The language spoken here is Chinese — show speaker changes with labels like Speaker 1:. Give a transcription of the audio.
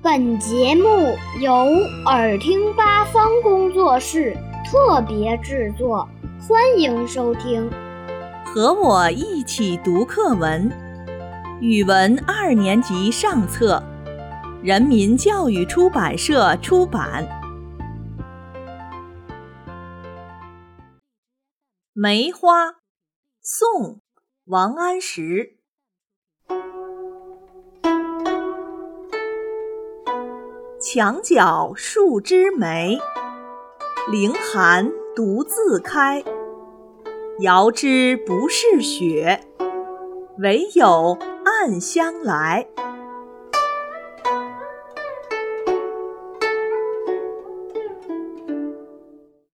Speaker 1: 本节目由耳听八方工作室特别制作，欢迎收听。
Speaker 2: 和我一起读课文，语文二年级上册，人民教育出版社出版。梅花，宋·王安石。墙角数枝梅，凌寒独自开。遥知不是雪，唯有暗香来。